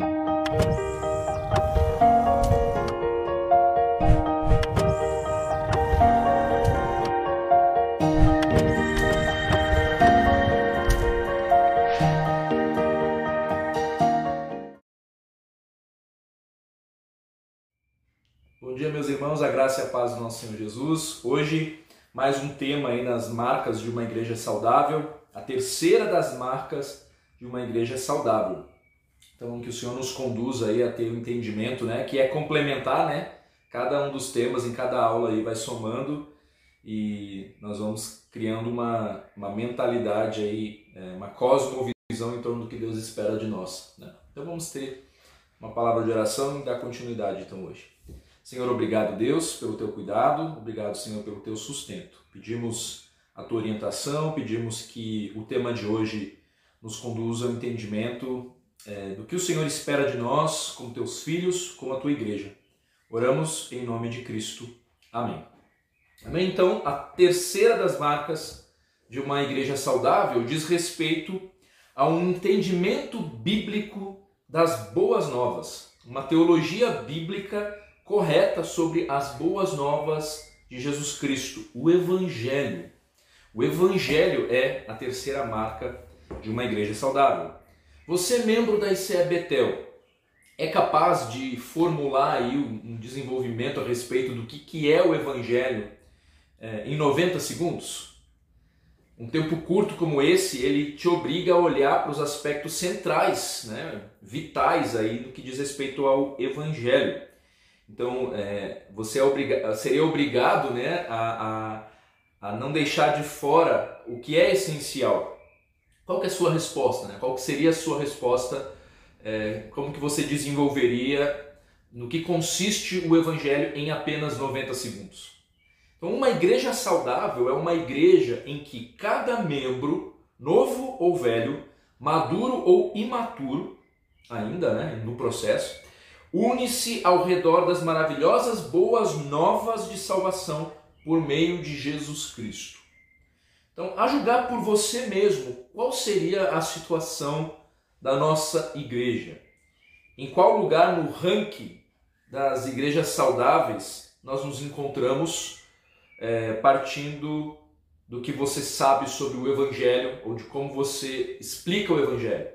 Bom dia, meus irmãos, a graça e a paz do nosso Senhor Jesus. Hoje, mais um tema aí nas marcas de uma igreja saudável, a terceira das marcas de uma igreja saudável. Então, que o Senhor nos conduza aí a ter um entendimento, né, que é complementar, né, cada um dos temas em cada aula aí vai somando e nós vamos criando uma, uma mentalidade aí, é, uma cosmovisão em torno do que Deus espera de nós, né? Então, vamos ter uma palavra de oração e dar continuidade então hoje. Senhor, obrigado, Deus, pelo teu cuidado, obrigado, Senhor, pelo teu sustento. Pedimos a tua orientação, pedimos que o tema de hoje nos conduza ao entendimento é, do que o Senhor espera de nós, como teus filhos, como a tua igreja. Oramos em nome de Cristo. Amém. Amém? Então, a terceira das marcas de uma igreja saudável diz respeito a um entendimento bíblico das boas novas, uma teologia bíblica correta sobre as boas novas de Jesus Cristo, o Evangelho. O Evangelho é a terceira marca de uma igreja saudável. Você, membro da ICE Betel, é capaz de formular aí um desenvolvimento a respeito do que, é o Evangelho é, em 90 segundos? Um tempo curto como esse, ele te obriga a olhar para os aspectos centrais, né, vitais aí do que diz respeito ao Evangelho. Então, é, você é obriga seria obrigado né, a, a, a, não deixar de fora o que é essencial. Qual que é a sua resposta? Né? Qual que seria a sua resposta? É, como que você desenvolveria no que consiste o Evangelho em apenas 90 segundos? Então, uma igreja saudável é uma igreja em que cada membro, novo ou velho, maduro ou imaturo, ainda né, no processo, une-se ao redor das maravilhosas boas novas de salvação por meio de Jesus Cristo. Então, a julgar por você mesmo, qual seria a situação da nossa igreja? Em qual lugar no ranking das igrejas saudáveis nós nos encontramos é, partindo do que você sabe sobre o Evangelho ou de como você explica o Evangelho?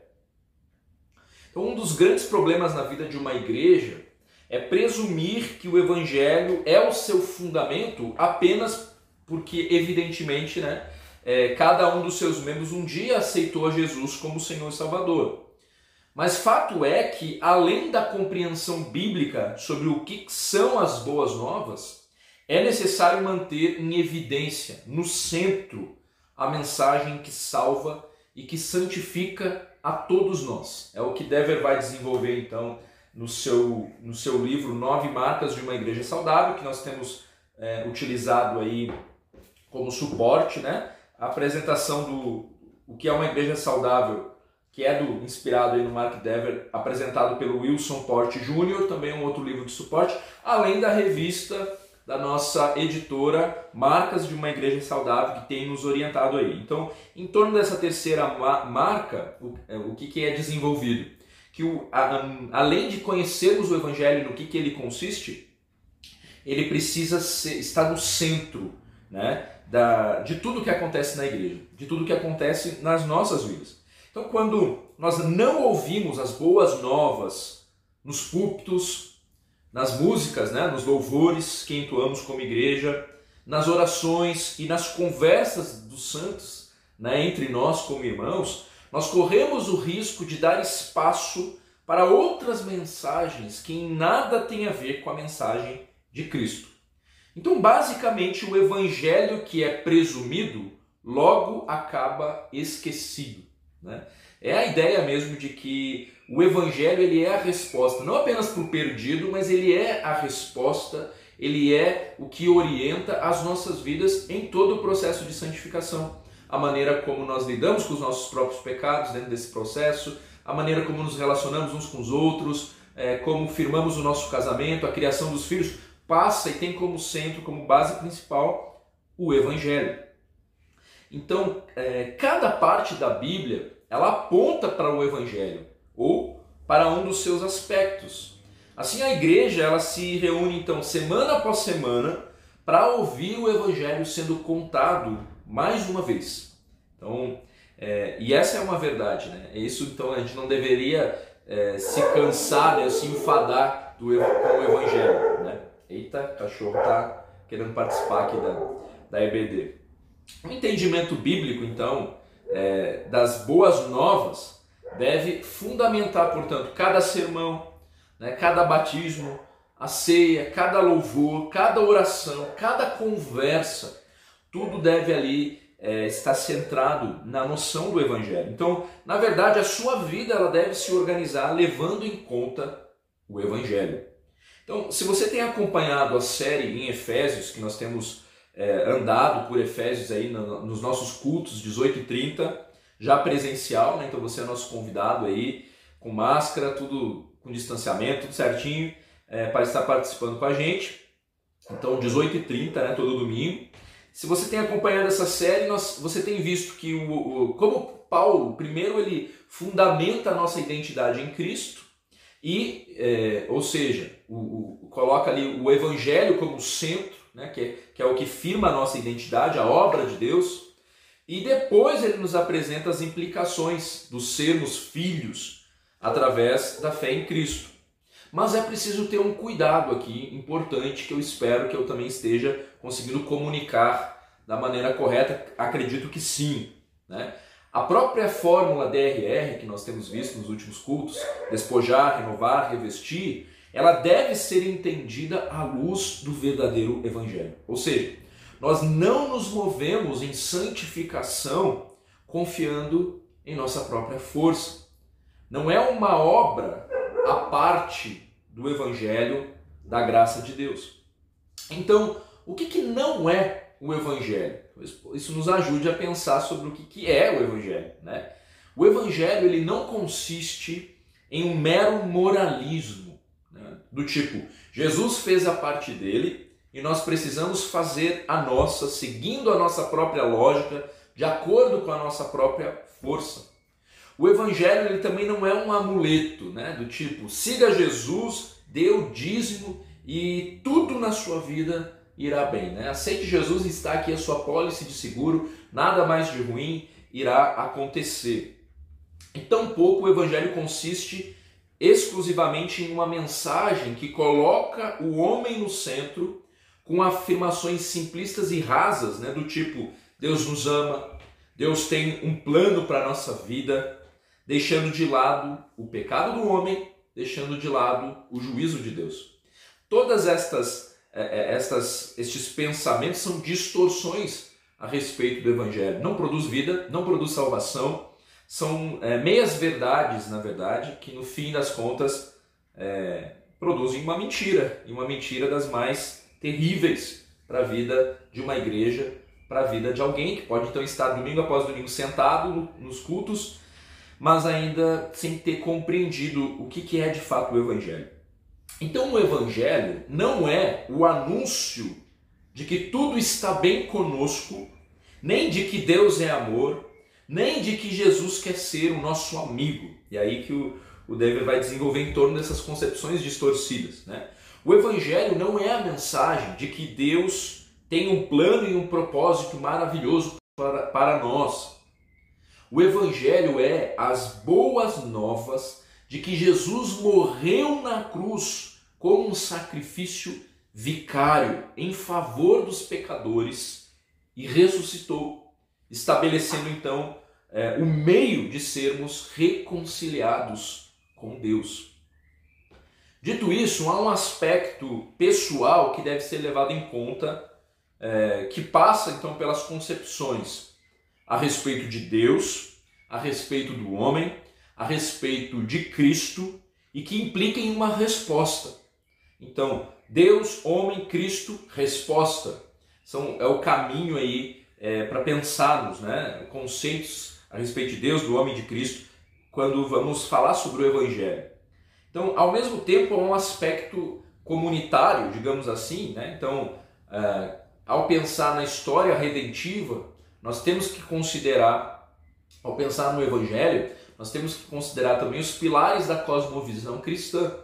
Então, um dos grandes problemas na vida de uma igreja é presumir que o evangelho é o seu fundamento apenas porque, evidentemente, né, é, cada um dos seus membros um dia aceitou a Jesus como Senhor e Salvador. Mas fato é que, além da compreensão bíblica sobre o que são as boas novas, é necessário manter em evidência, no centro, a mensagem que salva e que santifica a todos nós. É o que Dever vai desenvolver então no seu, no seu livro Nove Marcas de uma Igreja Saudável, que nós temos é, utilizado aí como suporte, né? A apresentação do o que é uma igreja saudável, que é do inspirado no Mark Dever, apresentado pelo Wilson Porte Jr., também um outro livro de suporte, além da revista da nossa editora Marcas de uma Igreja Saudável, que tem nos orientado aí. Então, em torno dessa terceira marca, o, é, o que, que é desenvolvido? Que o, a, além de conhecermos o Evangelho no que, que ele consiste, ele precisa ser, estar no centro né, da, de tudo que acontece na igreja, de tudo que acontece nas nossas vidas. Então, quando nós não ouvimos as boas novas nos púlpitos, nas músicas, né, nos louvores que entoamos como igreja, nas orações e nas conversas dos santos né, entre nós como irmãos, nós corremos o risco de dar espaço para outras mensagens que em nada têm a ver com a mensagem de Cristo. Então, basicamente, o evangelho que é presumido logo acaba esquecido. Né? É a ideia mesmo de que o evangelho ele é a resposta, não apenas para o perdido, mas ele é a resposta, ele é o que orienta as nossas vidas em todo o processo de santificação. A maneira como nós lidamos com os nossos próprios pecados dentro desse processo, a maneira como nos relacionamos uns com os outros, é, como firmamos o nosso casamento, a criação dos filhos, passa e tem como centro, como base principal, o Evangelho. Então, é, cada parte da Bíblia ela aponta para o Evangelho ou para um dos seus aspectos. Assim a igreja ela se reúne então semana após semana para ouvir o evangelho sendo contado mais uma vez. Então, é, e essa é uma verdade, né? Isso então a gente não deveria é, se cansar, né, se enfadar do, com o evangelho, né? Eita, cachorro tá querendo participar aqui da, da EBD. O entendimento bíblico, então, é, das boas novas deve fundamentar, portanto, cada sermão, né, cada batismo, a ceia, cada louvor, cada oração, cada conversa, tudo deve ali é, estar centrado na noção do Evangelho. Então, na verdade, a sua vida ela deve se organizar levando em conta o Evangelho. Então, se você tem acompanhado a série em Efésios, que nós temos é, andado por Efésios aí no, nos nossos cultos 18 e 30, já presencial, né? então você é nosso convidado aí, com máscara, tudo com distanciamento, tudo certinho, é, para estar participando com a gente. Então, 18 e 30, né, todo domingo. Se você tem acompanhado essa série, nós, você tem visto que, o, o, como Paulo, primeiro ele fundamenta a nossa identidade em Cristo, e, é, ou seja, o, o, coloca ali o Evangelho como centro, né, que, é, que é o que firma a nossa identidade, a obra de Deus, e depois ele nos apresenta as implicações dos sermos filhos através da fé em Cristo. Mas é preciso ter um cuidado aqui importante que eu espero que eu também esteja conseguindo comunicar da maneira correta. Acredito que sim. Né? A própria fórmula DRR que nós temos visto nos últimos cultos, despojar, renovar, revestir, ela deve ser entendida à luz do verdadeiro evangelho. Ou seja, nós não nos movemos em santificação confiando em nossa própria força. Não é uma obra a parte do Evangelho da graça de Deus. Então, o que, que não é o Evangelho? Isso nos ajude a pensar sobre o que, é o Evangelho. Né? O Evangelho ele não consiste em um mero moralismo, né? do tipo, Jesus fez a parte dele, e nós precisamos fazer a nossa, seguindo a nossa própria lógica, de acordo com a nossa própria força. O evangelho ele também não é um amuleto, né? Do tipo, siga Jesus, dê o dízimo e tudo na sua vida irá bem, né? Aceite Jesus e está aqui a sua pólice de seguro, nada mais de ruim irá acontecer. E tampouco o evangelho consiste exclusivamente em uma mensagem que coloca o homem no centro com afirmações simplistas e rasas, né, do tipo Deus nos ama, Deus tem um plano para a nossa vida, deixando de lado o pecado do homem, deixando de lado o juízo de Deus. Todas estas, é, é, estas estes pensamentos são distorções a respeito do Evangelho. Não produz vida, não produz salvação, são é, meias verdades, na verdade, que no fim das contas é, produzem uma mentira, e uma mentira das mais terríveis para a vida de uma igreja, para a vida de alguém que pode então estar domingo após domingo sentado nos cultos, mas ainda sem ter compreendido o que é de fato o Evangelho. Então, o Evangelho não é o anúncio de que tudo está bem conosco, nem de que Deus é amor, nem de que Jesus quer ser o nosso amigo. E aí que o, o David vai desenvolver em torno dessas concepções distorcidas. Né? O Evangelho não é a mensagem de que Deus tem um plano e um propósito maravilhoso para, para nós. O Evangelho é as boas novas de que Jesus morreu na cruz como um sacrifício vicário em favor dos pecadores e ressuscitou, estabelecendo então é, o meio de sermos reconciliados com Deus. Dito isso, há um aspecto pessoal que deve ser levado em conta, é, que passa então pelas concepções a respeito de Deus, a respeito do homem, a respeito de Cristo e que implica em uma resposta. Então, Deus, homem, Cristo, resposta. São, é o caminho aí é, para pensarmos né, conceitos a respeito de Deus, do homem de Cristo, quando vamos falar sobre o Evangelho. Então, ao mesmo tempo, há um aspecto comunitário, digamos assim. Né? Então, é, ao pensar na história redentiva, nós temos que considerar, ao pensar no Evangelho, nós temos que considerar também os pilares da cosmovisão cristã,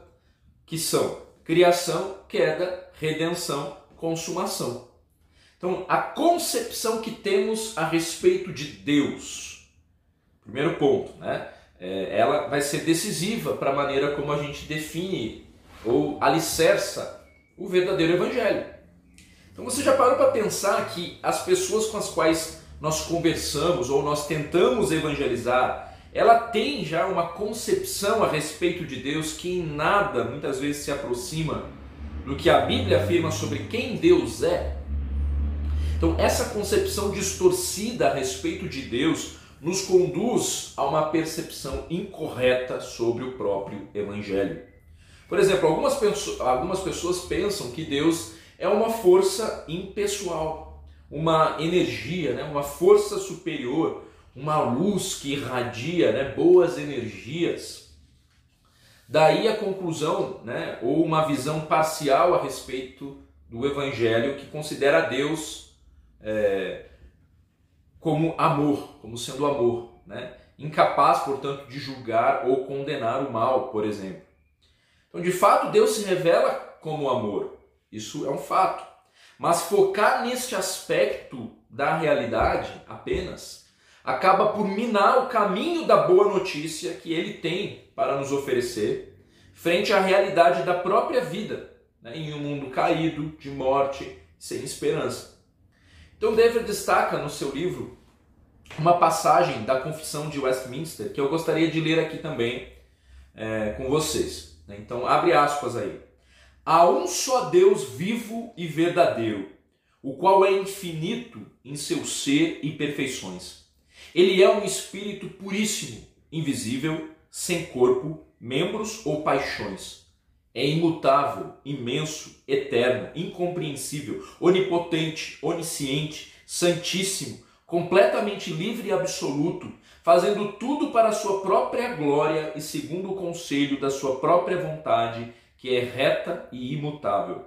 que são criação, queda, redenção, consumação. Então, a concepção que temos a respeito de Deus, primeiro ponto, né? É, ela vai ser decisiva para a maneira como a gente define ou alicerça o verdadeiro evangelho. Então você já parou para pensar que as pessoas com as quais nós conversamos ou nós tentamos evangelizar, ela tem já uma concepção a respeito de Deus que em nada muitas vezes se aproxima do que a Bíblia afirma sobre quem Deus é. Então essa concepção distorcida a respeito de Deus nos conduz a uma percepção incorreta sobre o próprio evangelho. Por exemplo, algumas, algumas pessoas pensam que Deus é uma força impessoal, uma energia, né? uma força superior, uma luz que irradia né? boas energias. Daí a conclusão, né? ou uma visão parcial a respeito do Evangelho que considera Deus é, como amor, como sendo amor, né? incapaz, portanto, de julgar ou condenar o mal, por exemplo. Então, de fato, Deus se revela como amor. Isso é um fato. Mas focar neste aspecto da realidade apenas acaba por minar o caminho da boa notícia que ele tem para nos oferecer frente à realidade da própria vida, né, em um mundo caído, de morte, sem esperança. Então, David destaca no seu livro uma passagem da Confissão de Westminster que eu gostaria de ler aqui também é, com vocês. Né? Então, abre aspas aí. Há um só Deus vivo e verdadeiro, o qual é infinito em seu ser e perfeições. Ele é um espírito puríssimo, invisível, sem corpo, membros ou paixões. É imutável, imenso, eterno, incompreensível, onipotente, onisciente, santíssimo, completamente livre e absoluto, fazendo tudo para a sua própria glória e segundo o conselho da sua própria vontade, que é reta e imutável.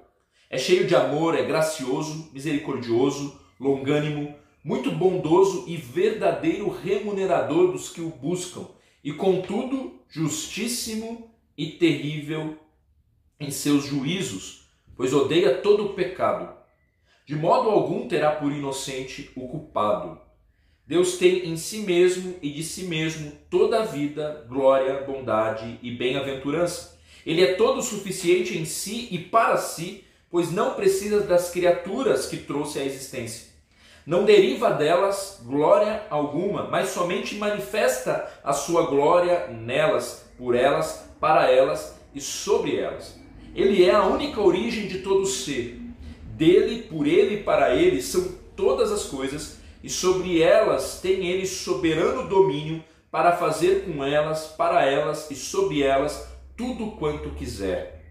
É cheio de amor, é gracioso, misericordioso, longânimo, muito bondoso e verdadeiro remunerador dos que o buscam, e contudo justíssimo e terrível em seus juízos, pois odeia todo o pecado. De modo algum terá por inocente o culpado Deus tem em si mesmo e de si mesmo toda a vida, glória, bondade e bem-aventurança. Ele é todo suficiente em si e para si, pois não precisa das criaturas que trouxe à existência. Não deriva delas glória alguma, mas somente manifesta a sua glória nelas, por elas, para elas e sobre elas. Ele é a única origem de todo ser. Dele, por ele e para ele são todas as coisas e sobre elas tem ele soberano domínio para fazer com elas, para elas e sobre elas tudo quanto quiser.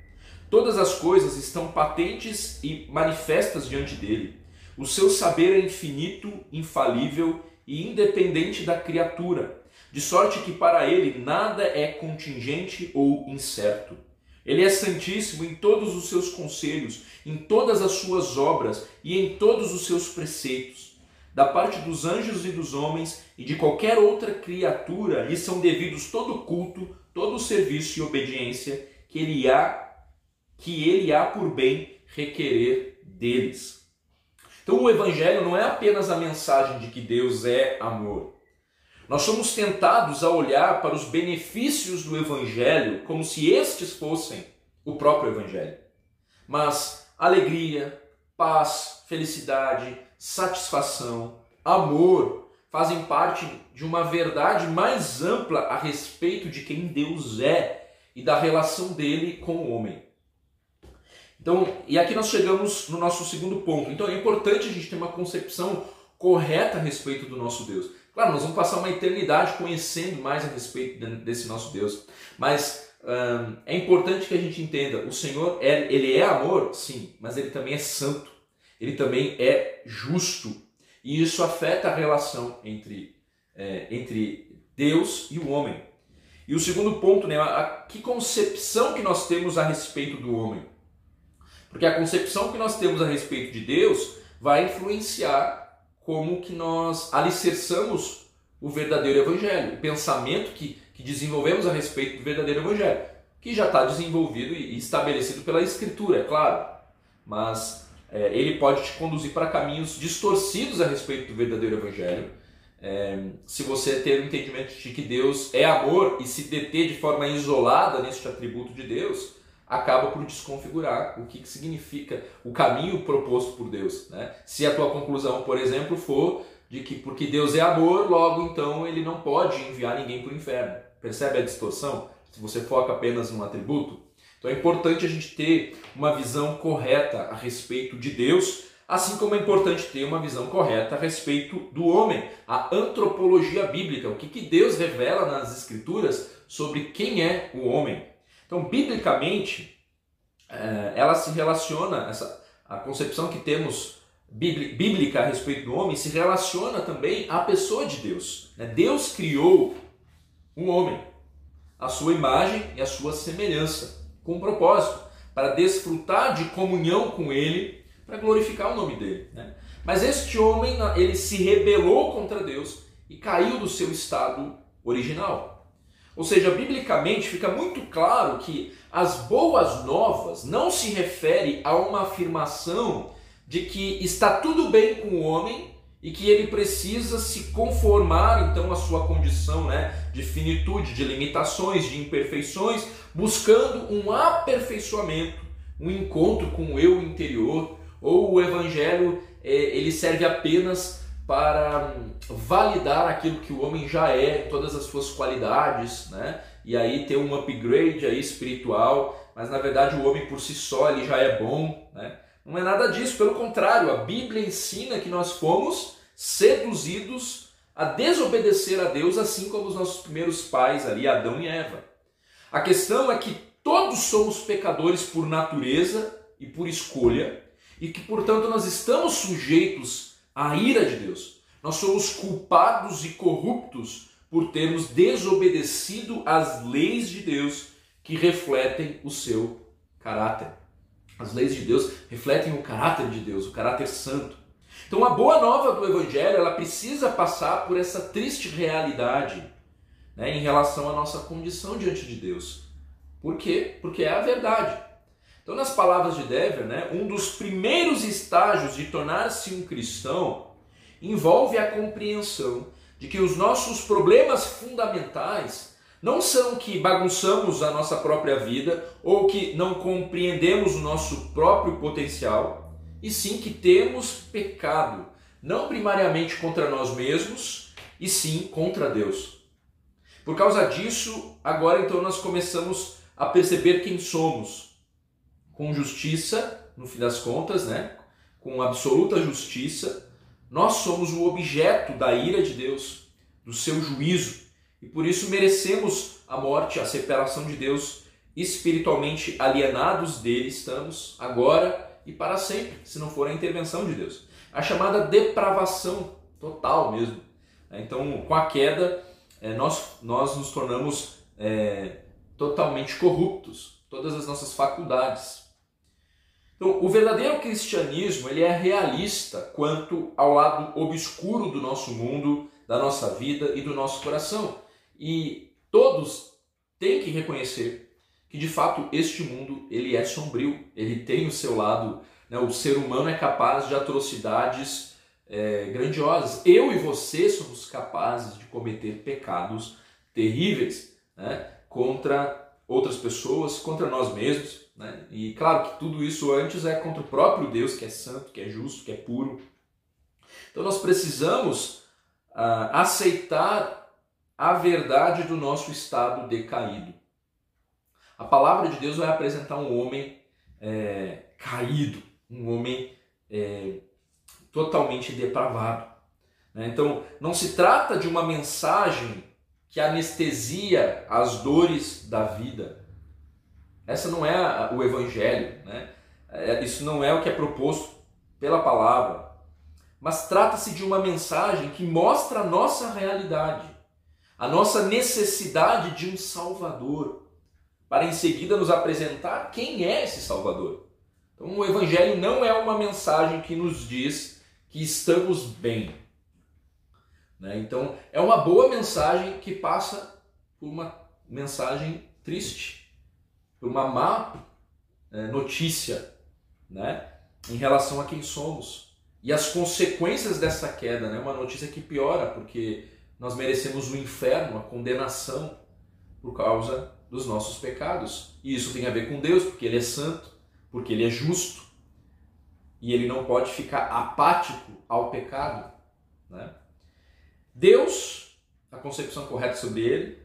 Todas as coisas estão patentes e manifestas diante dele. O seu saber é infinito, infalível e independente da criatura, de sorte que para ele nada é contingente ou incerto. Ele é santíssimo em todos os seus conselhos, em todas as suas obras e em todos os seus preceitos da parte dos anjos e dos homens e de qualquer outra criatura lhe são devidos todo culto, todo serviço e obediência que ele há que ele há por bem requerer deles. Então o evangelho não é apenas a mensagem de que Deus é amor. Nós somos tentados a olhar para os benefícios do evangelho como se estes fossem o próprio evangelho. Mas alegria, paz, felicidade, satisfação, amor fazem parte de uma verdade mais ampla a respeito de quem Deus é e da relação dele com o homem. Então, e aqui nós chegamos no nosso segundo ponto. Então é importante a gente ter uma concepção correta a respeito do nosso Deus. Claro, nós vamos passar uma eternidade conhecendo mais a respeito desse nosso Deus, mas hum, é importante que a gente entenda: o Senhor é, ele é amor, sim, mas ele também é santo ele também é justo. E isso afeta a relação entre, é, entre Deus e o homem. E o segundo ponto, né, a, que concepção que nós temos a respeito do homem. Porque a concepção que nós temos a respeito de Deus vai influenciar como que nós alicerçamos o verdadeiro evangelho. O pensamento que que desenvolvemos a respeito do verdadeiro Evangelho, que já está desenvolvido e estabelecido pela Escritura, é claro, mas é, ele pode te conduzir para caminhos distorcidos a respeito do verdadeiro Evangelho. É, se você ter o entendimento de que Deus é amor e se deter de forma isolada neste atributo de Deus, acaba por desconfigurar o que, que significa o caminho proposto por Deus. Né? Se a tua conclusão, por exemplo, for de que porque Deus é amor, logo então ele não pode enviar ninguém para o inferno. Percebe a distorção? Se você foca apenas num atributo. Então é importante a gente ter uma visão correta a respeito de Deus, assim como é importante ter uma visão correta a respeito do homem, a antropologia bíblica, o que, que Deus revela nas Escrituras sobre quem é o homem. Então, biblicamente, é, ela se relaciona, essa, a concepção que temos bíblica a respeito do homem se relaciona também à pessoa de Deus. Né? Deus criou um homem, a sua imagem e a sua semelhança, com um propósito, para desfrutar de comunhão com Ele, para glorificar o nome dele. Né? Mas este homem, ele se rebelou contra Deus e caiu do seu estado original. Ou seja, biblicamente fica muito claro que as boas novas não se refere a uma afirmação de que está tudo bem com o homem e que ele precisa se conformar então à sua condição né, de finitude, de limitações, de imperfeições, buscando um aperfeiçoamento, um encontro com o eu interior, ou o evangelho é, ele serve apenas para hum, validar aquilo que o homem já é, todas as suas qualidades, né? E aí ter um upgrade aí espiritual, mas na verdade o homem por si só ele já é bom, né? Não é nada disso, pelo contrário, a Bíblia ensina que nós fomos seduzidos a desobedecer a Deus, assim como os nossos primeiros pais ali, Adão e Eva. A questão é que todos somos pecadores por natureza e por escolha, e que, portanto, nós estamos sujeitos à ira de Deus. Nós somos culpados e corruptos por termos desobedecido às leis de Deus que refletem o seu caráter. As leis de Deus refletem o caráter de Deus, o caráter santo. Então a boa nova do Evangelho ela precisa passar por essa triste realidade né, em relação à nossa condição diante de Deus. Por quê? Porque é a verdade. Então, nas palavras de Dever, né, um dos primeiros estágios de tornar-se um cristão envolve a compreensão de que os nossos problemas fundamentais não são que bagunçamos a nossa própria vida ou que não compreendemos o nosso próprio potencial, e sim que temos pecado, não primariamente contra nós mesmos, e sim contra Deus. Por causa disso, agora então nós começamos a perceber quem somos, com justiça, no fim das contas, né? com absoluta justiça, nós somos o objeto da ira de Deus, do seu juízo. E por isso merecemos a morte, a separação de Deus, espiritualmente alienados dele estamos agora e para sempre, se não for a intervenção de Deus. A chamada depravação total mesmo. Então, com a queda, é, nós, nós nos tornamos é, totalmente corruptos, todas as nossas faculdades. Então, o verdadeiro cristianismo ele é realista quanto ao lado obscuro do nosso mundo, da nossa vida e do nosso coração. E todos têm que reconhecer que de fato este mundo ele é sombrio, ele tem o seu lado, né? o ser humano é capaz de atrocidades é, grandiosas. Eu e você somos capazes de cometer pecados terríveis né? contra outras pessoas, contra nós mesmos. Né? E claro que tudo isso antes é contra o próprio Deus, que é santo, que é justo, que é puro. Então nós precisamos uh, aceitar a verdade do nosso estado decaído. A palavra de Deus vai apresentar um homem é, caído, um homem é, totalmente depravado. Né? Então, não se trata de uma mensagem que anestesia as dores da vida. Essa não é o evangelho, né? É, isso não é o que é proposto pela palavra. Mas trata-se de uma mensagem que mostra a nossa realidade a nossa necessidade de um Salvador, para em seguida nos apresentar quem é esse Salvador. Então, o Evangelho não é uma mensagem que nos diz que estamos bem. Né? Então, é uma boa mensagem que passa por uma mensagem triste, por uma má é, notícia, né, em relação a quem somos e as consequências dessa queda, né, uma notícia que piora porque nós merecemos o inferno, a condenação por causa dos nossos pecados. E isso tem a ver com Deus, porque Ele é santo, porque Ele é justo e Ele não pode ficar apático ao pecado. Né? Deus, a concepção correta sobre Ele,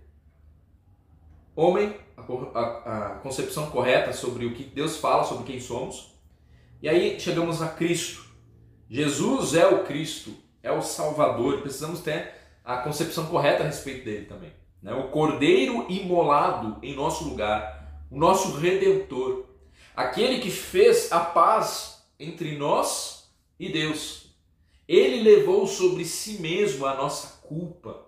homem, a, a, a concepção correta sobre o que Deus fala sobre quem somos. E aí chegamos a Cristo. Jesus é o Cristo, é o Salvador. Precisamos ter a concepção correta a respeito dele também. Né? O Cordeiro imolado em nosso lugar, o nosso Redentor, aquele que fez a paz entre nós e Deus. Ele levou sobre si mesmo a nossa culpa.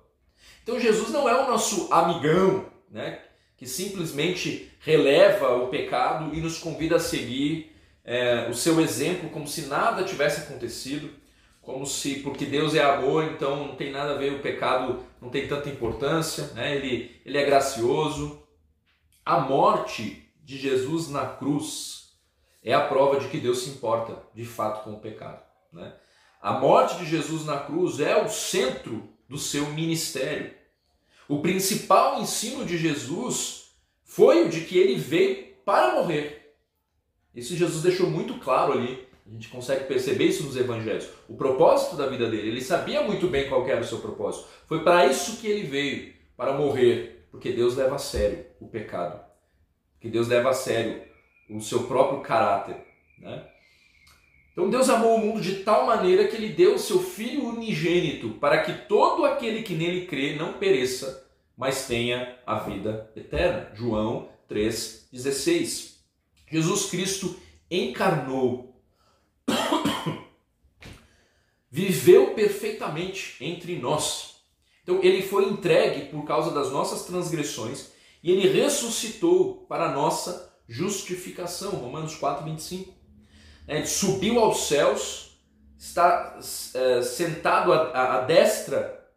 Então Jesus não é o nosso amigão, né? Que simplesmente releva o pecado e nos convida a seguir é, o seu exemplo como se nada tivesse acontecido como se porque Deus é amor, então não tem nada a ver o pecado, não tem tanta importância, né? ele, ele é gracioso. A morte de Jesus na cruz é a prova de que Deus se importa de fato com o pecado. Né? A morte de Jesus na cruz é o centro do seu ministério. O principal ensino de Jesus foi o de que ele veio para morrer. Isso Jesus deixou muito claro ali a gente consegue perceber isso nos evangelhos. O propósito da vida dele, ele sabia muito bem qual era o seu propósito. Foi para isso que ele veio, para morrer, porque Deus leva a sério o pecado. Que Deus leva a sério o seu próprio caráter, né? Então Deus amou o mundo de tal maneira que ele deu o seu filho unigênito para que todo aquele que nele crê não pereça, mas tenha a vida eterna. João 3:16. Jesus Cristo encarnou viveu perfeitamente entre nós. Então ele foi entregue por causa das nossas transgressões e ele ressuscitou para a nossa justificação. Romanos 4, 25. Subiu aos céus, está é, sentado à, à, destra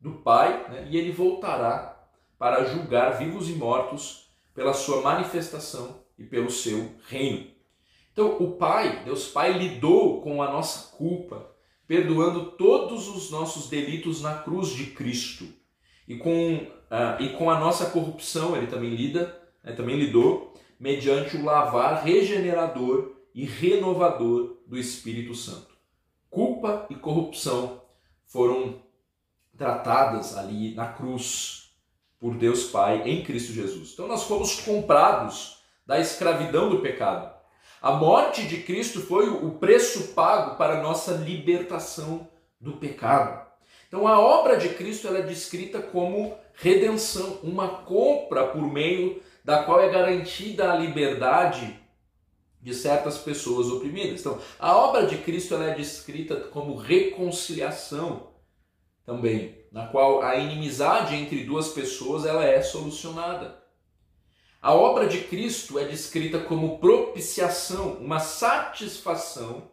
do Pai né, e ele voltará para julgar vivos e mortos pela sua manifestação e pelo seu reino. Então, o Pai, Deus Pai, lidou com a nossa culpa, perdoando todos os nossos delitos na cruz de Cristo. E com, uh, e com a nossa corrupção, ele também lida, né, também lidou, mediante o lavar regenerador e renovador do Espírito Santo. Culpa e corrupção foram tratadas ali na cruz por Deus Pai em Cristo Jesus. Então nós fomos comprados da escravidão do pecado. A morte de Cristo foi o preço pago para a nossa libertação do pecado. Então a obra de Cristo ela é descrita como redenção, uma compra por meio da qual é garantida a liberdade de certas pessoas oprimidas. Então, a obra de Cristo ela é descrita como reconciliação também, na qual a inimizade entre duas pessoas ela é solucionada. A obra de Cristo é descrita como propiciação, uma satisfação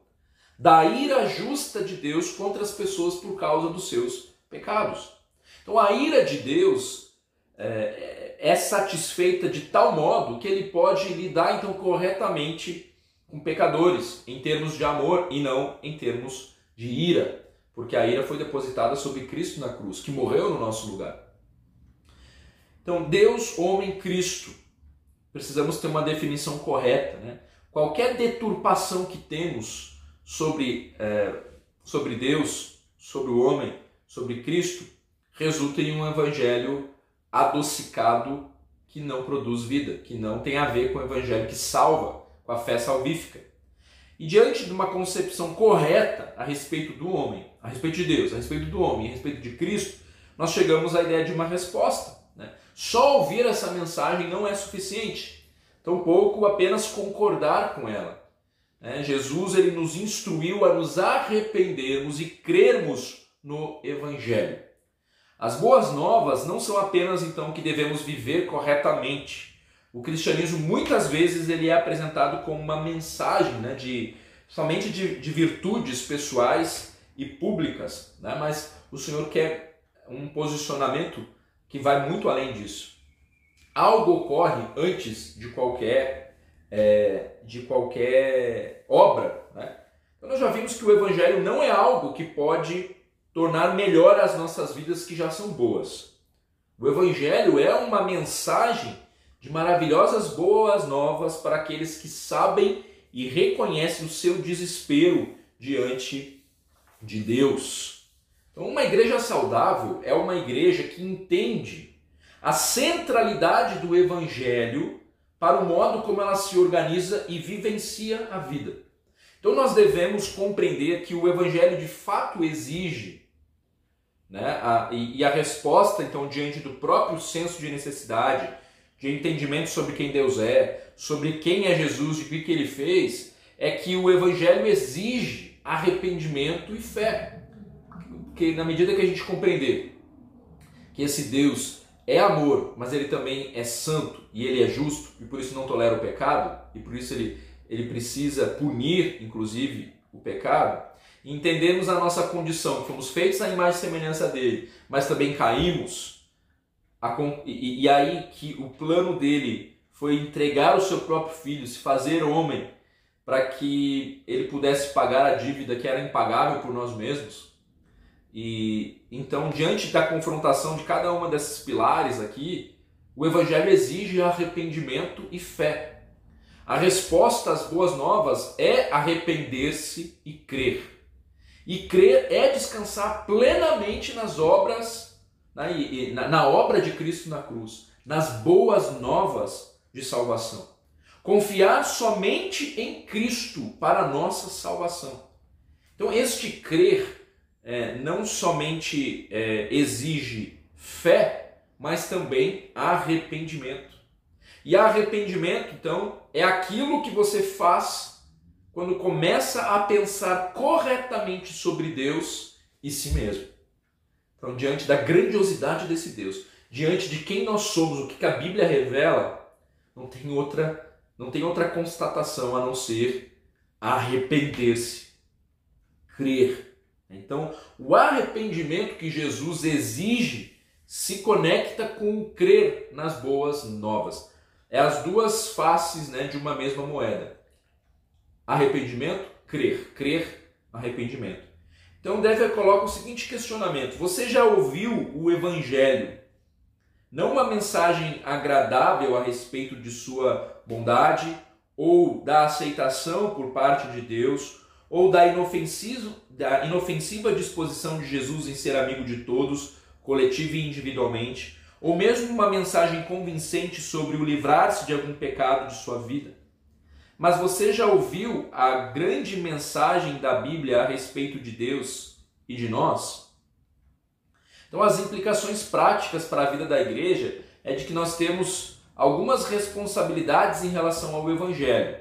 da ira justa de Deus contra as pessoas por causa dos seus pecados. Então a ira de Deus é, é satisfeita de tal modo que ele pode lidar então corretamente com pecadores em termos de amor e não em termos de ira, porque a ira foi depositada sobre Cristo na cruz, que morreu no nosso lugar. Então Deus, homem, Cristo precisamos ter uma definição correta. Né? Qualquer deturpação que temos sobre, é, sobre Deus, sobre o homem, sobre Cristo, resulta em um evangelho adocicado que não produz vida, que não tem a ver com o evangelho que salva, com a fé salvífica. E diante de uma concepção correta a respeito do homem, a respeito de Deus, a respeito do homem, a respeito de Cristo, nós chegamos à ideia de uma resposta. Só ouvir essa mensagem não é suficiente. Tampouco apenas concordar com ela. É, Jesus ele nos instruiu a nos arrependermos e crermos no Evangelho. As boas novas não são apenas então que devemos viver corretamente. O cristianismo muitas vezes ele é apresentado como uma mensagem né, de somente de, de virtudes pessoais e públicas, né? mas o Senhor quer um posicionamento que vai muito além disso. Algo ocorre antes de qualquer, é, de qualquer obra. Né? Então nós já vimos que o Evangelho não é algo que pode tornar melhor as nossas vidas que já são boas. O Evangelho é uma mensagem de maravilhosas boas novas para aqueles que sabem e reconhecem o seu desespero diante de Deus. Então, uma igreja saudável é uma igreja que entende a centralidade do Evangelho para o modo como ela se organiza e vivencia a vida. Então, nós devemos compreender que o Evangelho de fato exige né? A, e, e, a resposta, então, diante do próprio senso de necessidade, de entendimento sobre quem Deus é, sobre quem é Jesus, de o que ele fez, é que o Evangelho exige arrependimento e fé. Porque na medida que a gente compreender que esse Deus é amor, mas ele também é santo e ele é justo, e por isso não tolera o pecado, e por isso ele, ele precisa punir, inclusive, o pecado, entendemos a nossa condição, fomos feitos à imagem e semelhança dele, mas também caímos, e, e aí que o plano dele foi entregar o seu próprio filho, se fazer homem, para que ele pudesse pagar a dívida que era impagável por nós mesmos. E então, diante da confrontação de cada uma desses pilares aqui, o evangelho exige arrependimento e fé. A resposta às boas novas é arrepender-se e crer. E crer é descansar plenamente nas obras, na, na obra de Cristo na cruz, nas boas novas de salvação. Confiar somente em Cristo para a nossa salvação. Então, este crer é, não somente é, exige fé, mas também arrependimento. E arrependimento, então, é aquilo que você faz quando começa a pensar corretamente sobre Deus e si mesmo. Então, diante da grandiosidade desse Deus, diante de quem nós somos, o que a Bíblia revela, não tem outra, não tem outra constatação a não ser arrepender-se, crer. Então, o arrependimento que Jesus exige se conecta com o crer nas boas novas. É as duas faces né, de uma mesma moeda. Arrependimento, crer. Crer, arrependimento. Então deve coloca o seguinte questionamento: você já ouviu o evangelho? Não uma mensagem agradável a respeito de sua bondade ou da aceitação por parte de Deus ou da da inofensiva disposição de Jesus em ser amigo de todos, coletivo e individualmente, ou mesmo uma mensagem convincente sobre o livrar-se de algum pecado de sua vida. Mas você já ouviu a grande mensagem da Bíblia a respeito de Deus e de nós? Então, as implicações práticas para a vida da igreja é de que nós temos algumas responsabilidades em relação ao Evangelho.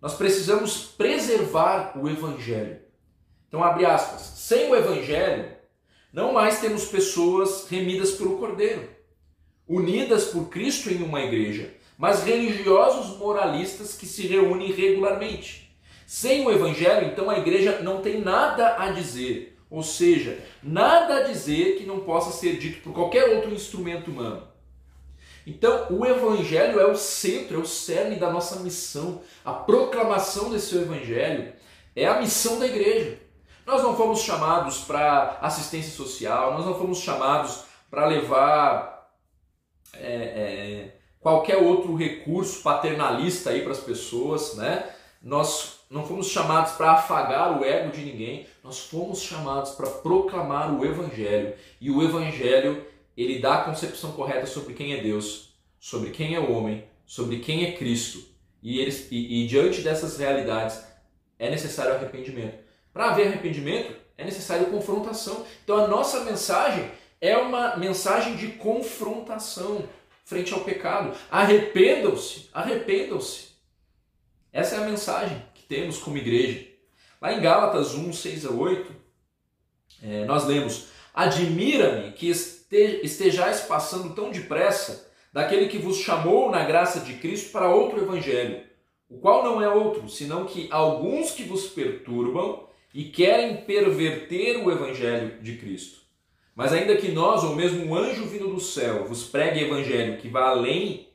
Nós precisamos preservar o Evangelho. Então, abre aspas. Sem o Evangelho, não mais temos pessoas remidas pelo Cordeiro, unidas por Cristo em uma igreja mas religiosos moralistas que se reúnem regularmente. Sem o evangelho, então a igreja não tem nada a dizer, ou seja, nada a dizer que não possa ser dito por qualquer outro instrumento humano. Então, o evangelho é o centro, é o cerne da nossa missão. A proclamação desse evangelho é a missão da igreja. Nós não fomos chamados para assistência social, nós não fomos chamados para levar é, é, qualquer outro recurso paternalista aí para as pessoas, né? Nós não fomos chamados para afagar o ego de ninguém, nós fomos chamados para proclamar o evangelho. E o evangelho, ele dá a concepção correta sobre quem é Deus, sobre quem é o homem, sobre quem é Cristo. E, eles, e, e diante dessas realidades é necessário arrependimento. Para haver arrependimento, é necessário confrontação. Então a nossa mensagem é uma mensagem de confrontação frente ao pecado. Arrependam-se, arrependam-se. Essa é a mensagem que temos como igreja. Lá em Gálatas 1, 6 a 8, é, nós lemos: Admira-me que estejais passando tão depressa daquele que vos chamou na graça de Cristo para outro evangelho, o qual não é outro, senão que alguns que vos perturbam e querem perverter o evangelho de Cristo. Mas ainda que nós, ou mesmo um anjo vindo do céu, vos pregue evangelho que vá além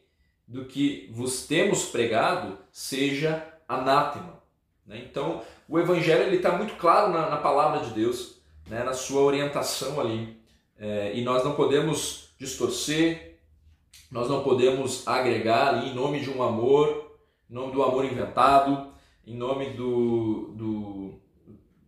do que vos temos pregado, seja anátema. Né? Então, o evangelho está muito claro na, na, palavra de Deus, né? na sua orientação ali. É, e nós não podemos distorcer, nós não podemos agregar ali em nome de um amor, em nome do amor inventado, em nome do, do,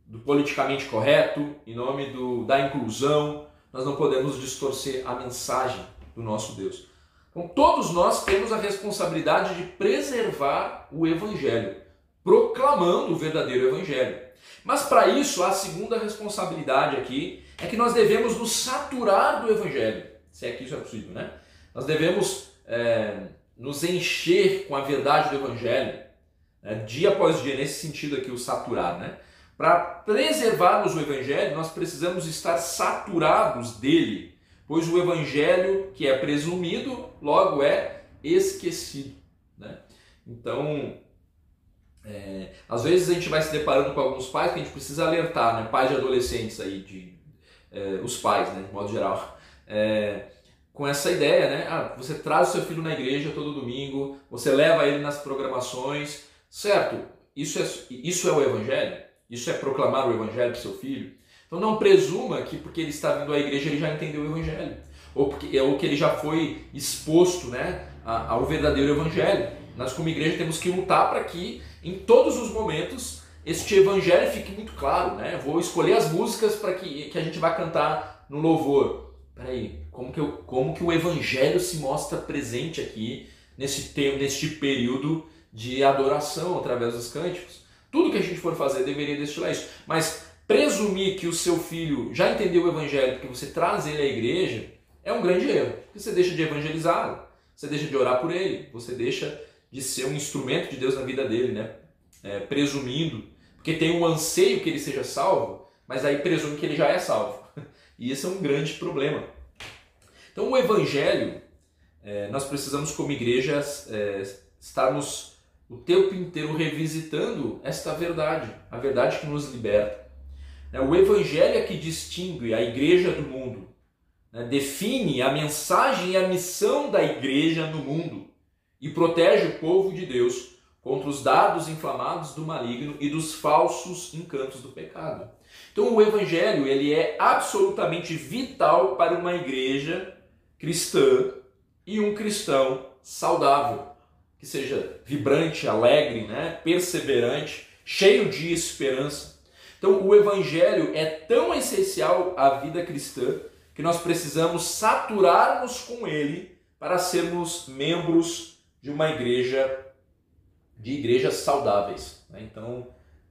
do politicamente correto, em nome do, da inclusão. Nós não podemos distorcer a mensagem do nosso Deus. Então, todos nós temos a responsabilidade de preservar o Evangelho, proclamando o verdadeiro Evangelho. Mas para isso, a segunda responsabilidade aqui é que nós devemos nos saturar do Evangelho, se é que isso é possível, né? Nós devemos é, nos encher com a verdade do Evangelho, né? dia após dia, nesse sentido aqui, o saturar, né? Para preservarmos o Evangelho, nós precisamos estar saturados dele, pois o Evangelho que é presumido, logo é esquecido. Né? Então, é, às vezes a gente vai se deparando com alguns pais que a gente precisa alertar, né? pais de adolescentes aí, de, é, os pais, né? de modo geral, é, com essa ideia, né? Ah, você traz o seu filho na igreja todo domingo, você leva ele nas programações, certo? Isso é, isso é o Evangelho? Isso é proclamar o Evangelho para seu filho? Então não presuma que porque ele está vindo à igreja ele já entendeu o Evangelho. Ou, porque, ou que ele já foi exposto né, ao verdadeiro Evangelho. Nós, como igreja, temos que lutar para que, em todos os momentos, este Evangelho fique muito claro. Né? Vou escolher as músicas para que, que a gente vai cantar no louvor. Peraí, como que, eu, como que o Evangelho se mostra presente aqui nesse tempo, neste período de adoração através dos cânticos? Tudo que a gente for fazer deveria destilar isso. Mas presumir que o seu filho já entendeu o evangelho porque você traz ele à igreja é um grande erro. Porque você deixa de evangelizá-lo, você deixa de orar por ele, você deixa de ser um instrumento de Deus na vida dele, né? É, presumindo, porque tem um anseio que ele seja salvo, mas aí presume que ele já é salvo. E esse é um grande problema. Então, o evangelho, é, nós precisamos, como igreja, é, estarmos o tempo inteiro revisitando esta verdade, a verdade que nos liberta. É, o Evangelho é que distingue a igreja do mundo, né? define a mensagem e a missão da igreja no mundo e protege o povo de Deus contra os dados inflamados do maligno e dos falsos encantos do pecado. Então o evangelho ele é absolutamente vital para uma igreja cristã e um cristão saudável que seja vibrante, alegre, né, perseverante, cheio de esperança. Então, o evangelho é tão essencial à vida cristã que nós precisamos saturar-nos com ele para sermos membros de uma igreja, de igrejas saudáveis. Né? Então,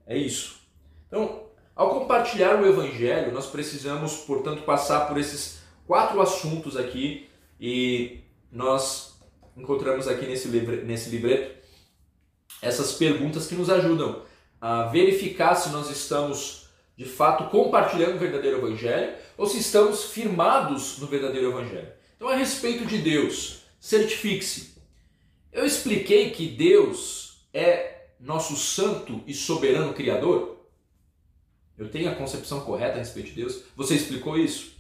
é isso. Então, ao compartilhar o evangelho, nós precisamos, portanto, passar por esses quatro assuntos aqui e nós encontramos aqui nesse, livre, nesse livreto essas perguntas que nos ajudam a verificar se nós estamos de fato compartilhando o verdadeiro evangelho ou se estamos firmados no verdadeiro evangelho. Então, a respeito de Deus, certifique-se. Eu expliquei que Deus é nosso santo e soberano criador? Eu tenho a concepção correta a respeito de Deus? Você explicou isso?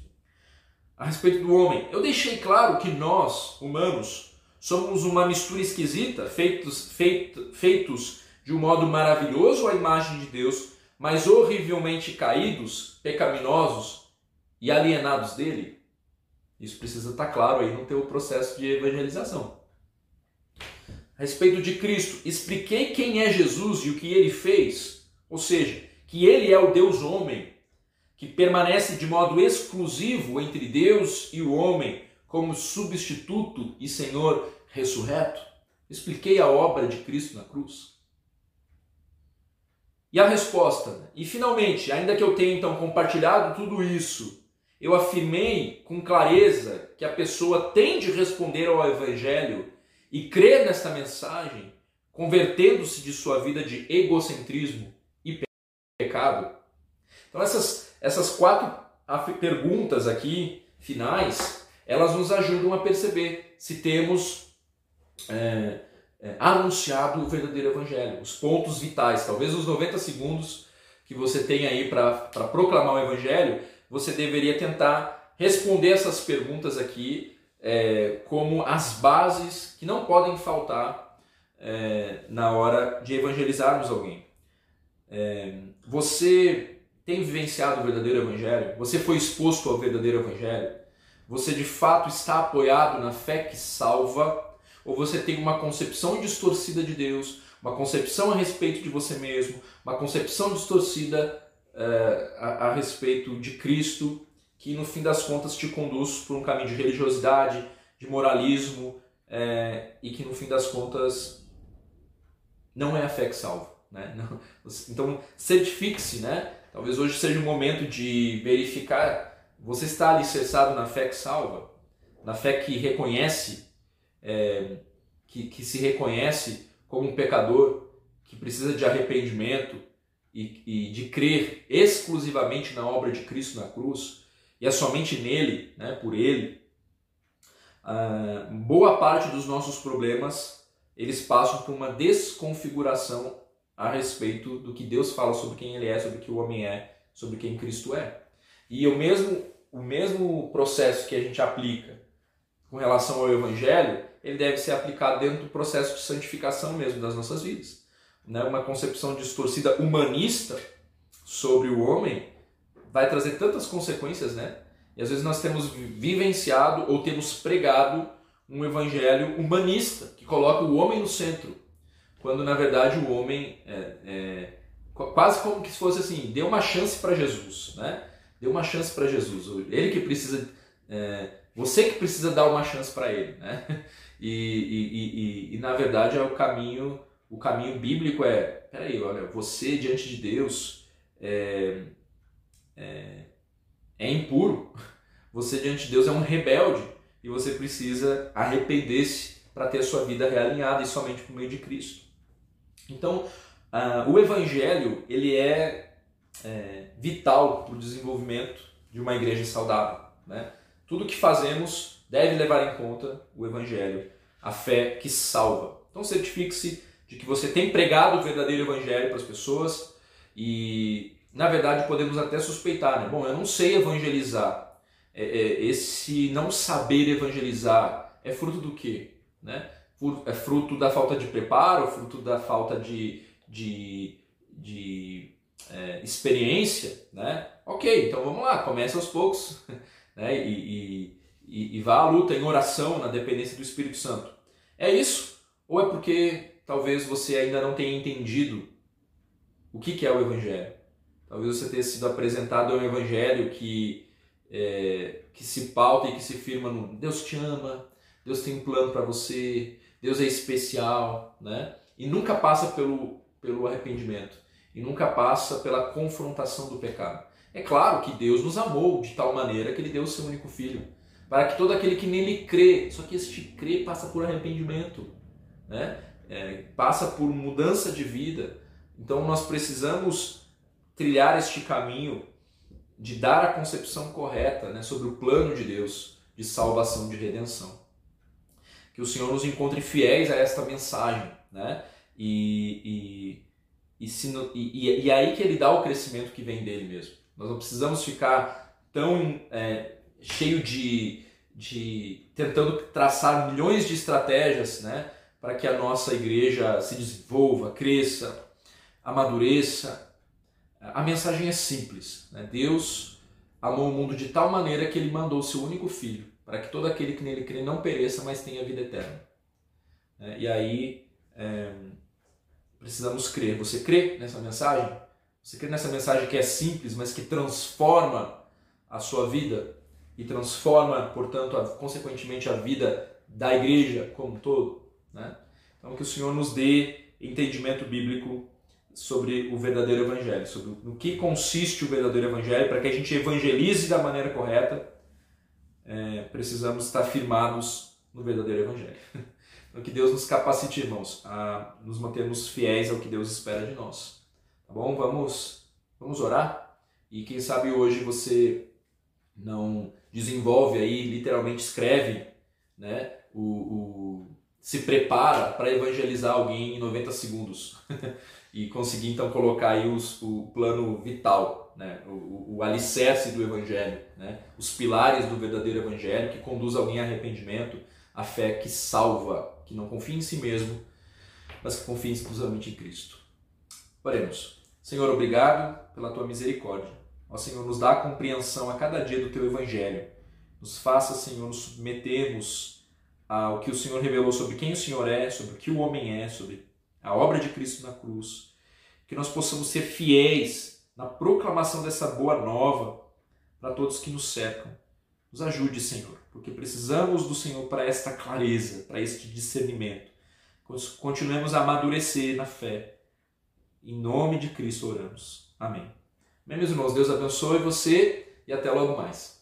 A respeito do homem, eu deixei claro que nós, humanos, Somos uma mistura esquisita, feitos, feito, feitos de um modo maravilhoso à imagem de Deus, mas horrivelmente caídos, pecaminosos e alienados dele. Isso precisa estar claro aí no teu processo de evangelização. A respeito de Cristo, expliquei quem é Jesus e o que ele fez, ou seja, que ele é o Deus homem, que permanece de modo exclusivo entre Deus e o homem, como substituto e Senhor ressurreto? Expliquei a obra de Cristo na cruz? E a resposta? E finalmente, ainda que eu tenha então compartilhado tudo isso, eu afirmei com clareza que a pessoa tem de responder ao Evangelho e crer nesta mensagem, convertendo-se de sua vida de egocentrismo e pecado. Então, essas, essas quatro perguntas aqui, finais, elas nos ajudam a perceber se temos é, é, anunciado o verdadeiro evangelho, os pontos vitais, talvez os 90 segundos que você tem aí para proclamar o evangelho, você deveria tentar responder essas perguntas aqui é, como as bases que não podem faltar é, na hora de evangelizarmos alguém. É, você tem vivenciado o verdadeiro evangelho? Você foi exposto ao verdadeiro evangelho? Você de fato está apoiado na fé que salva? Ou você tem uma concepção distorcida de Deus, uma concepção a respeito de você mesmo, uma concepção distorcida é, a, a respeito de Cristo, que no fim das contas te conduz por um caminho de religiosidade, de moralismo, é, e que no fim das contas não é a fé que salva. Né? Não, então certifique-se, né? Talvez hoje seja o momento de verificar você está alicerçado na fé que salva, na fé que reconhece, é, que, que se reconhece como um pecador, que precisa de arrependimento e, e de crer exclusivamente na obra de Cristo na cruz, e é somente nele, né, por ele, uh, boa parte dos nossos problemas eles passam por uma desconfiguração a respeito do que Deus fala sobre quem ele é, sobre o que o homem é, sobre quem Cristo é. E o mesmo, o mesmo processo que a gente aplica com relação ao Evangelho, ele deve ser aplicado dentro do processo de santificação mesmo das nossas vidas. Né? Uma concepção distorcida humanista sobre o homem vai trazer tantas consequências, né? E às vezes nós temos vivenciado ou temos pregado um evangelho humanista que coloca o homem no centro quando na verdade o homem é, é, quase como que se fosse assim, deu uma chance para Jesus, né? Deu uma chance para Jesus. Ele que precisa, é, você que precisa dar uma chance para ele, né? E, e, e, e, na verdade é o caminho, o caminho bíblico é, peraí, olha, você diante de Deus é, é, é impuro. Você diante de Deus é um rebelde e você precisa arrepender-se para ter a sua vida realinhada e somente por meio de Cristo. Então, uh, o evangelho ele é, é vital para o desenvolvimento de uma igreja saudável. Né? Tudo que fazemos deve levar em conta o evangelho, a fé que salva. Então, certifique-se de que você tem pregado o verdadeiro evangelho para as pessoas e, na verdade, podemos até suspeitar, né? Bom, eu não sei evangelizar. É, é, esse não saber evangelizar é fruto do quê? Né? é fruto da falta de preparo, fruto da falta de, de, de é, experiência, né? Ok, então vamos lá, comece aos poucos né? e, e, e, vá à luta em oração, na dependência do Espírito Santo. É isso? Ou é porque talvez você ainda não tenha entendido o que, que é o Evangelho? Talvez você tenha sido apresentado a um Evangelho que, é, que se pauta e que se firma no Deus te ama, Deus tem um plano para você, Deus é especial, né? E nunca passa pelo, pelo arrependimento e nunca passa pela confrontação do pecado. É claro que Deus nos amou de tal maneira que ele deu o seu único filho, para que todo aquele que nele crê, só que este crê passa por arrependimento, né? É, passa por mudança de vida. Então nós precisamos trilhar este caminho de dar a concepção correta né, sobre o plano de Deus de salvação, de redenção que o Senhor nos encontre fiéis a esta mensagem, né? E, e, e, se, e, e, aí que ele dá o crescimento que vem dele mesmo. Nós não precisamos ficar tão é, cheio de, de tentando traçar milhões de estratégias, né? Para que a nossa igreja se desenvolva, cresça, amadureça. A mensagem é simples. Né? Deus amou o mundo de tal maneira que ele mandou o seu único filho para que todo aquele que nele crê não pereça, mas tenha vida eterna. É, e aí é, precisamos crer. Você crê nessa mensagem? Você crê nessa mensagem que é simples, mas que transforma a sua vida e transforma, portanto, a, consequentemente a vida da igreja como um todo? Né? Então, que o Senhor nos dê entendimento bíblico sobre o verdadeiro evangelho, sobre no que consiste o verdadeiro evangelho, para que a gente evangelize da maneira correta é, precisamos estar firmados no verdadeiro Evangelho. Então, que Deus nos capacite, irmãos, a nos mantermos fiéis ao que Deus espera de nós. Tá bom? Vamos, vamos orar? E quem sabe hoje você não desenvolve aí, literalmente escreve, né? O, o se prepara para evangelizar alguém em 90 segundos e conseguir então colocar aí os, o plano vital né? o, o alicerce do Evangelho, né? os pilares do verdadeiro Evangelho que conduz alguém a arrependimento, a fé que salva, que não confia em si mesmo, mas que confia exclusivamente em Cristo. Oremos. Senhor, obrigado pela tua misericórdia. Ó Senhor, nos dá a compreensão a cada dia do teu Evangelho. Nos faça, Senhor, nos submetermos ao que o Senhor revelou sobre quem o Senhor é, sobre o que o homem é, sobre a obra de Cristo na cruz. Que nós possamos ser fiéis na proclamação dessa boa nova para todos que nos cercam. Nos ajude, Senhor, porque precisamos do Senhor para esta clareza, para este discernimento. Continuemos a amadurecer na fé. Em nome de Cristo oramos. Amém. Bem, meus irmãos, Deus abençoe você e até logo mais.